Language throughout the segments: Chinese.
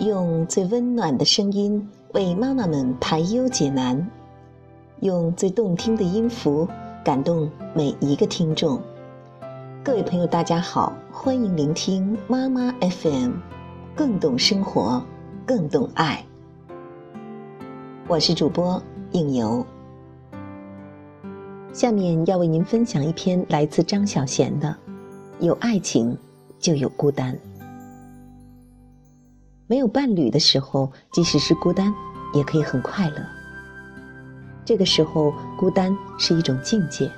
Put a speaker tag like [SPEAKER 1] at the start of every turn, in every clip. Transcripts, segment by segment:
[SPEAKER 1] 用最温暖的声音为妈妈们排忧解难，用最动听的音符感动每一个听众。各位朋友，大家好，欢迎聆听妈妈 FM，更懂生活，更懂爱。我是主播应由，下面要为您分享一篇来自张小娴的：有爱情就有孤单。没有伴侣的时候，即使是孤单，也可以很快乐。这个时候，孤单是一种境界。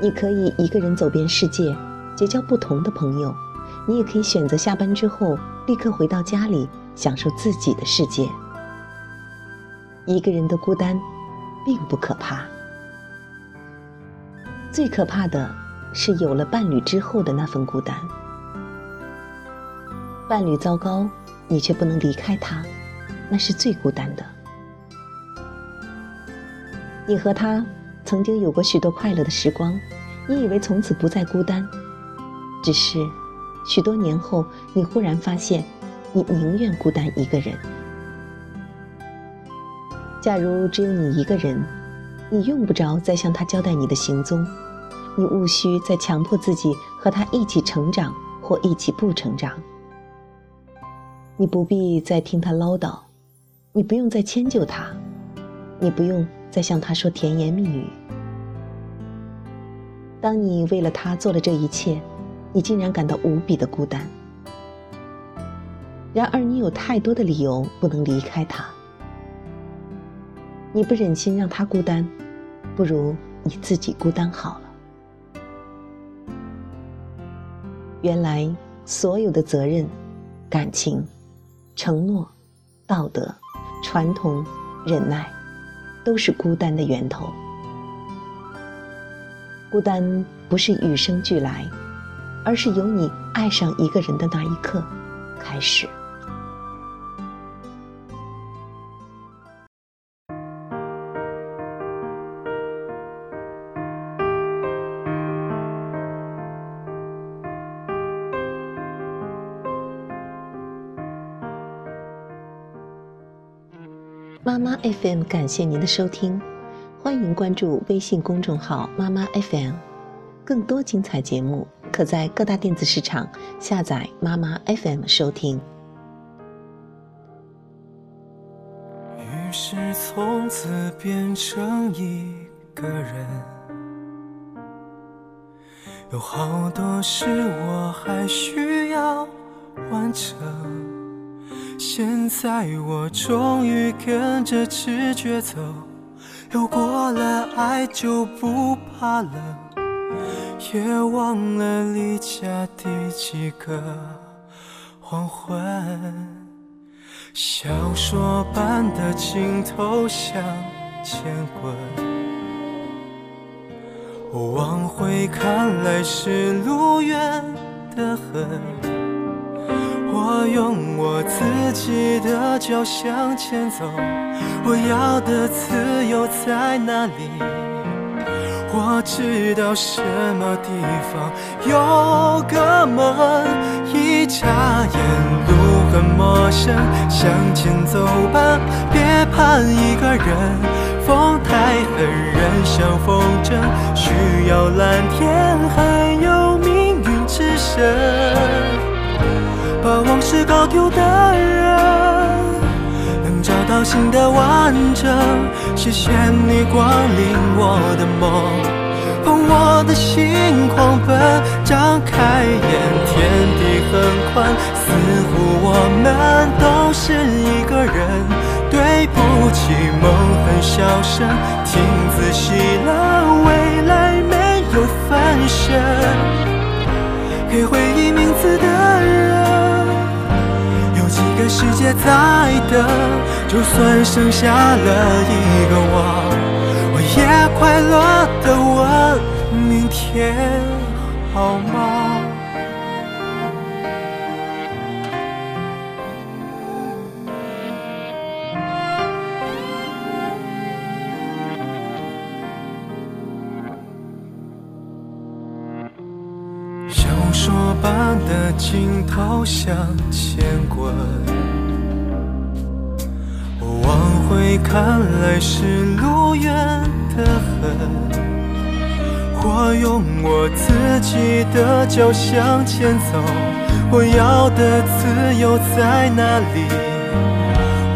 [SPEAKER 1] 你可以一个人走遍世界，结交不同的朋友；你也可以选择下班之后立刻回到家里，享受自己的世界。一个人的孤单，并不可怕。最可怕的是有了伴侣之后的那份孤单。伴侣糟糕，你却不能离开他，那是最孤单的。你和他曾经有过许多快乐的时光，你以为从此不再孤单，只是许多年后，你忽然发现，你宁愿孤单一个人。假如只有你一个人，你用不着再向他交代你的行踪，你无需再强迫自己和他一起成长或一起不成长。你不必再听他唠叨，你不用再迁就他，你不用再向他说甜言蜜语。当你为了他做了这一切，你竟然感到无比的孤单。然而，你有太多的理由不能离开他。你不忍心让他孤单，不如你自己孤单好了。原来，所有的责任、感情。承诺、道德、传统、忍耐，都是孤单的源头。孤单不是与生俱来，而是由你爱上一个人的那一刻开始。妈妈 FM，感谢您的收听，欢迎关注微信公众号妈妈 FM，更多精彩节目可在各大电子市场下载妈妈 FM 收听。
[SPEAKER 2] 于是从此变成一个人，有好多事我还需要完成。现在我终于跟着直觉走，有过了爱就不怕冷，也忘了离家第几个黄昏。小说般的镜头向前滚，往回看来是路远得很。我用我自己的脚向前走，我要的自由在哪里？我知道什么地方有个门，一眨眼路很陌生，向前走吧，别怕一个人，风太狠人像风筝，需要蓝天还有命运之神。把往事搞丢的人，能找到新的完整。谢谢你光临我的梦，捧我的心狂奔，张开眼，天地很宽，似乎我们都是一个人。对不起，梦很小声，听仔细了，未来没有分身。给回忆名字的，世界在等？就算剩下了一个我，我也快乐的问：明天好吗？小说般的镜头向前滚。会看来是路远得很，我用我自己的脚向前走，我要的自由在哪里？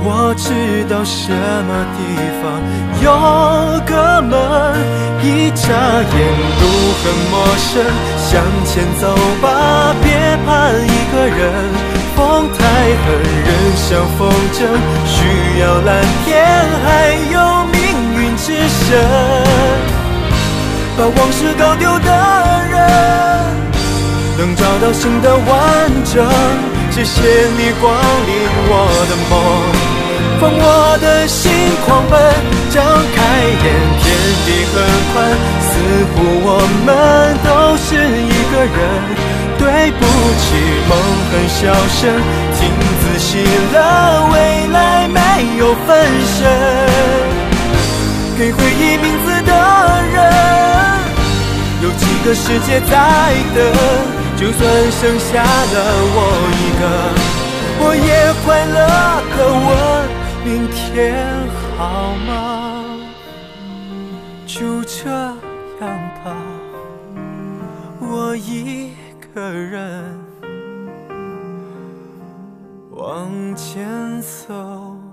[SPEAKER 2] 我知道什么地方有个门，一眨眼路很陌生，向前走吧，别怕一个人。风太狠，人像风筝，需要蓝天，还有命运之神。把往事搞丢的人，能找到新的完整。谢谢你光临我的梦。放我的心狂奔，张开眼，天地很宽，似乎我们都是一个人。对不起，梦很小声，听仔细了，未来没有分身。给回忆名字的人，有几个世界在等？就算剩下了我一个，我也快乐的问。明天好吗？就这样吧，我一个人往前走。